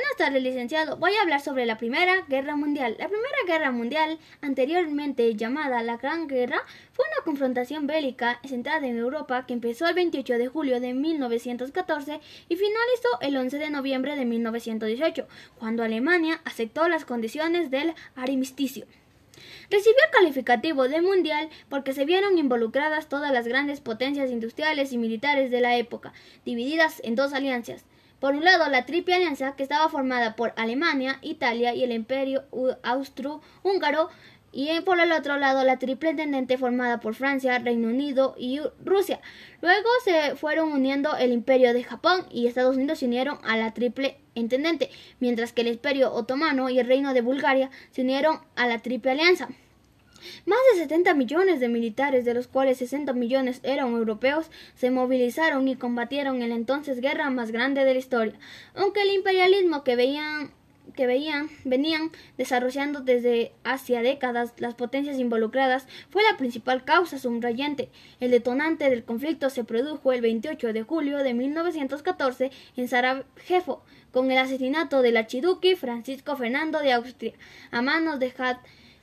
Buenas tardes, licenciado. Voy a hablar sobre la Primera Guerra Mundial. La Primera Guerra Mundial, anteriormente llamada la Gran Guerra, fue una confrontación bélica centrada en Europa que empezó el 28 de julio de 1914 y finalizó el 11 de noviembre de 1918, cuando Alemania aceptó las condiciones del armisticio. Recibió el calificativo de mundial porque se vieron involucradas todas las grandes potencias industriales y militares de la época, divididas en dos alianzas. Por un lado, la Triple Alianza, que estaba formada por Alemania, Italia y el Imperio Austro-Húngaro, y por el otro lado la triple intendente formada por Francia, Reino Unido y Rusia. Luego se fueron uniendo el imperio de Japón y Estados Unidos se unieron a la triple intendente, mientras que el imperio otomano y el reino de Bulgaria se unieron a la triple alianza. Más de 70 millones de militares, de los cuales 60 millones eran europeos, se movilizaron y combatieron en la entonces guerra más grande de la historia. Aunque el imperialismo que veían que veían, venían desarrollando desde hacia décadas las potencias involucradas fue la principal causa subrayante. El detonante del conflicto se produjo el 28 de julio de 1914 en Sarajevo, con el asesinato del archiduque Francisco Fernando de Austria a manos de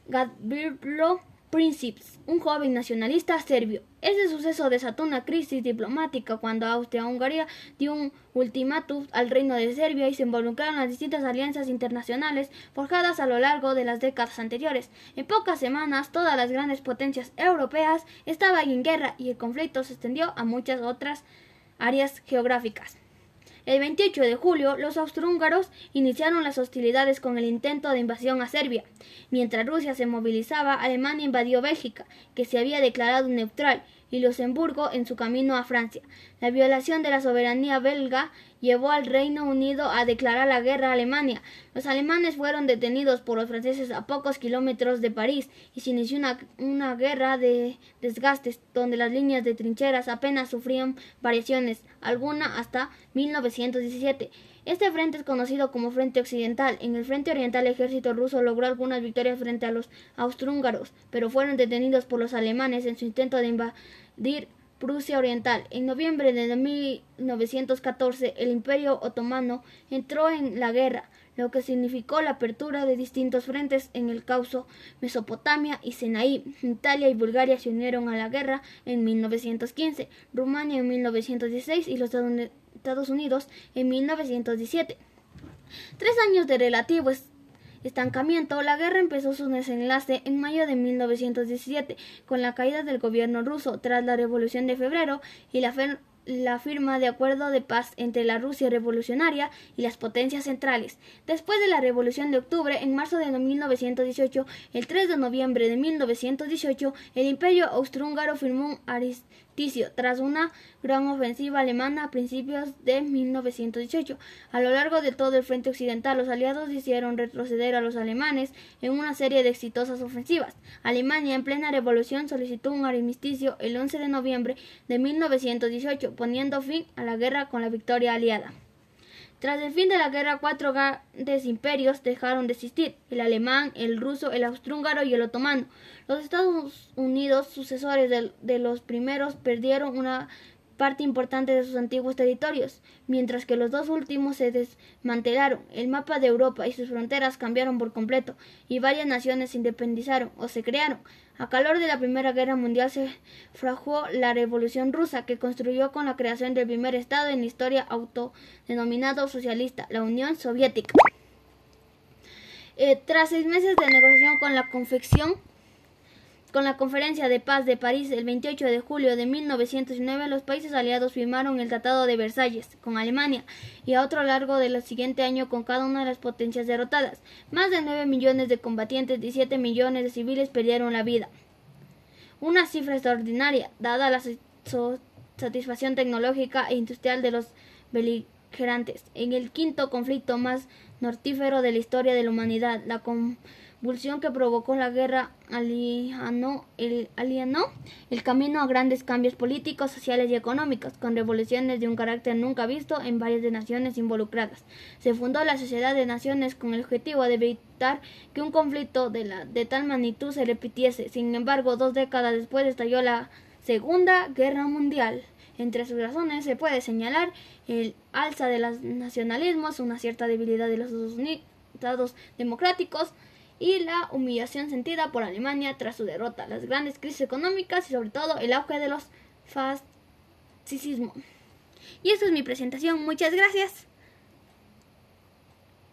Gavrilo Princips, un joven nacionalista serbio. Este suceso desató una crisis diplomática cuando Austria-Hungría dio un ultimátum al reino de Serbia y se involucraron las distintas alianzas internacionales forjadas a lo largo de las décadas anteriores. En pocas semanas, todas las grandes potencias europeas estaban en guerra y el conflicto se extendió a muchas otras áreas geográficas. El 28 de julio, los austrohúngaros iniciaron las hostilidades con el intento de invasión a Serbia. Mientras Rusia se movilizaba, Alemania invadió Bélgica, que se había declarado neutral, y Luxemburgo en su camino a Francia. La violación de la soberanía belga llevó al Reino Unido a declarar la guerra a Alemania. Los alemanes fueron detenidos por los franceses a pocos kilómetros de París y se inició una, una guerra de desgastes donde las líneas de trincheras apenas sufrían variaciones, alguna hasta 1917. Este frente es conocido como Frente Occidental. En el Frente Oriental el ejército ruso logró algunas victorias frente a los austrohúngaros, pero fueron detenidos por los alemanes en su intento de invadir Prusia Oriental. En noviembre de 1914 el Imperio Otomano entró en la guerra, lo que significó la apertura de distintos frentes en el Causo, Mesopotamia y Sinaí. Italia y Bulgaria se unieron a la guerra en 1915, Rumania en 1916 y los Estados Unidos en 1917. Tres años de relativo estancamiento, la guerra empezó su desenlace en mayo de 1917 con la caída del gobierno ruso tras la Revolución de Febrero y la, firma de acuerdo de paz entre la Rusia revolucionaria y las potencias centrales. Después de la Revolución de Octubre, en marzo de 1918, el 3 de noviembre de 1918, el Imperio Austrohúngaro firmó un tras una gran ofensiva alemana a principios de 1918. A lo largo de todo el frente occidental, los aliados hicieron retroceder a los alemanes en una serie de exitosas ofensivas. Alemania, en plena revolución, solicitó un armisticio el 11 de noviembre de 1918 poniendo fin a la guerra con la victoria aliada. Tras el fin de la guerra, cuatro grandes imperios dejaron de existir, el alemán, el ruso, el austrohúngaro y el otomano. Los Estados Unidos, sucesores de, de los primeros, perdieron una parte importante de sus antiguos territorios, mientras que los dos últimos se desmantelaron. El mapa de Europa y sus fronteras cambiaron por completo, y varias naciones se independizaron o se crearon. A calor de la Primera Guerra Mundial se fraguó la Revolución Rusa, que construyó con la creación del primer Estado en la historia autodenominado socialista, la Unión Soviética. Eh, tras seis meses de negociación con la confección con la Conferencia de Paz de París el 28 de julio de 1909, los países aliados firmaron el Tratado de Versalles con Alemania y a otro largo del siguiente año con cada una de las potencias derrotadas. Más de 9 millones de combatientes y 7 millones de civiles perdieron la vida. Una cifra extraordinaria, dada la satisfacción tecnológica e industrial de los beligerantes. En el quinto conflicto más nortífero de la historia de la humanidad, la convulsión que provocó la guerra alienó el, el camino a grandes cambios políticos, sociales y económicos, con revoluciones de un carácter nunca visto en varias naciones involucradas. Se fundó la Sociedad de Naciones con el objetivo de evitar que un conflicto de, la, de tal magnitud se repitiese. Sin embargo, dos décadas después estalló la Segunda Guerra Mundial. Entre sus razones se puede señalar el alza de los nacionalismos, una cierta debilidad de los estados democráticos y la humillación sentida por Alemania tras su derrota, las grandes crisis económicas y sobre todo el auge de los fascismos. Y esta es mi presentación. Muchas gracias.